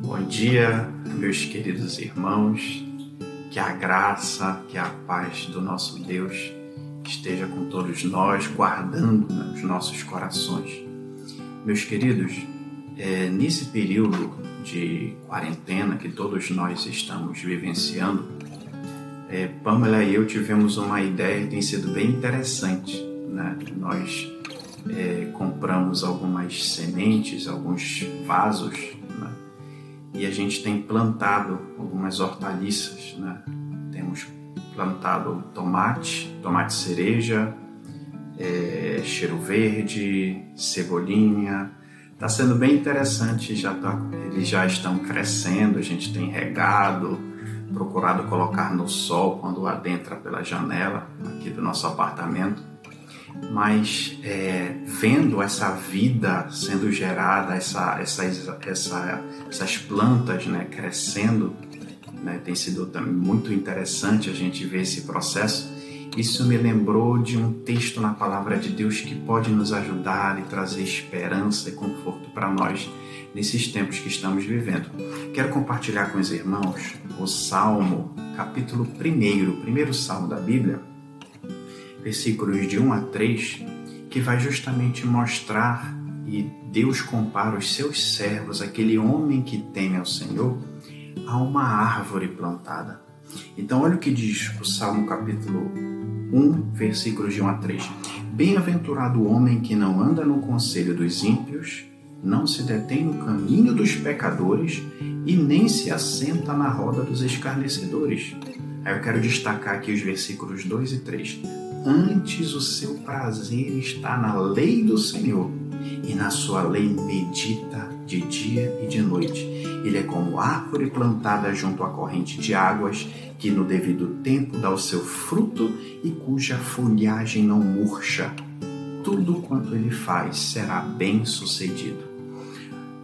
Bom dia, meus queridos irmãos. Que a graça, que a paz do nosso Deus esteja com todos nós, guardando os nossos corações. Meus queridos, é, nesse período de quarentena que todos nós estamos vivenciando, é, Pamela e eu tivemos uma ideia que tem sido bem interessante. Né? Nós é, compramos algumas sementes, alguns vasos e a gente tem plantado algumas hortaliças, né? Temos plantado tomate, tomate cereja, é, cheiro verde, cebolinha. Está sendo bem interessante, já tá, eles já estão crescendo, a gente tem regado, procurado colocar no sol quando adentra pela janela aqui do nosso apartamento mas é, vendo essa vida sendo gerada, essa, essa, essa, essas plantas né, crescendo, né, tem sido muito interessante a gente ver esse processo. Isso me lembrou de um texto na palavra de Deus que pode nos ajudar e trazer esperança e conforto para nós nesses tempos que estamos vivendo. Quero compartilhar com os irmãos o Salmo, capítulo 1, o primeiro salmo da Bíblia versículos de 1 a 3, que vai justamente mostrar e Deus compara os seus servos, aquele homem que teme ao Senhor, a uma árvore plantada. Então, olha o que diz o Salmo capítulo 1, versículos de 1 a 3. Bem-aventurado o homem que não anda no conselho dos ímpios, não se detém no caminho dos pecadores e nem se assenta na roda dos escarnecedores. Aí eu quero destacar aqui os versículos 2 e 3. Antes o seu prazer está na lei do Senhor, e na sua lei medita de dia e de noite. Ele é como árvore plantada junto à corrente de águas, que no devido tempo dá o seu fruto e cuja folhagem não murcha. Tudo quanto ele faz será bem sucedido.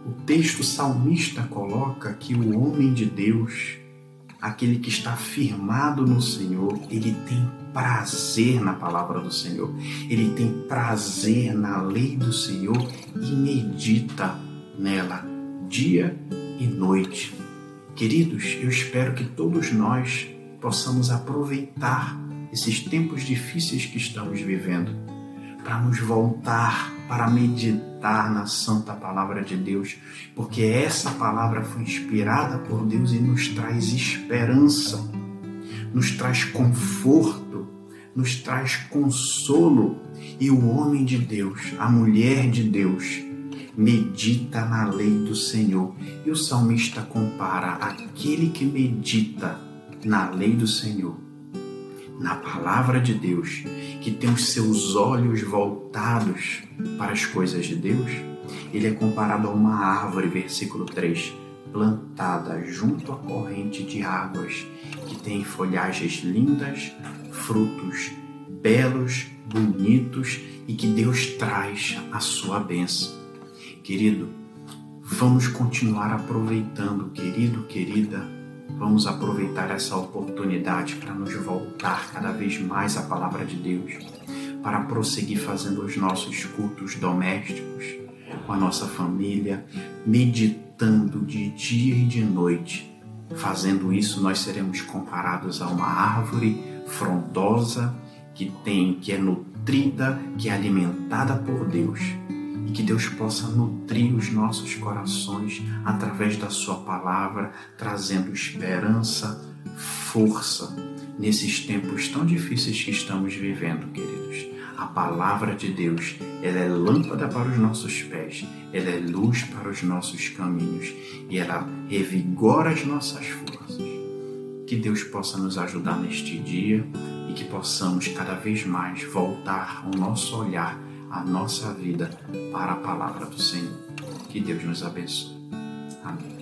O texto salmista coloca que o homem de Deus aquele que está firmado no Senhor, ele tem prazer na palavra do Senhor, ele tem prazer na lei do Senhor e medita nela dia e noite. Queridos, eu espero que todos nós possamos aproveitar esses tempos difíceis que estamos vivendo para nos voltar para meditar na santa palavra de Deus, porque essa palavra foi inspirada por Deus e nos traz esperança, nos traz conforto, nos traz consolo. E o homem de Deus, a mulher de Deus, medita na lei do Senhor. E o salmista compara aquele que medita na lei do Senhor na palavra de Deus, que tem os seus olhos voltados para as coisas de Deus, ele é comparado a uma árvore, versículo 3, plantada junto à corrente de águas, que tem folhagens lindas, frutos belos, bonitos e que Deus traz a sua bênção. Querido, vamos continuar aproveitando, querido, querida, Vamos aproveitar essa oportunidade para nos voltar cada vez mais à palavra de Deus, para prosseguir fazendo os nossos cultos domésticos com a nossa família, meditando de dia e de noite. Fazendo isso, nós seremos comparados a uma árvore frondosa que tem, que é nutrida, que é alimentada por Deus e que Deus possa nutrir os nossos corações através da Sua palavra, trazendo esperança, força nesses tempos tão difíceis que estamos vivendo, queridos. A palavra de Deus, ela é lâmpada para os nossos pés, ela é luz para os nossos caminhos e ela revigora as nossas forças. Que Deus possa nos ajudar neste dia e que possamos cada vez mais voltar o nosso olhar a nossa vida para a palavra do Senhor. Que Deus nos abençoe. Amém.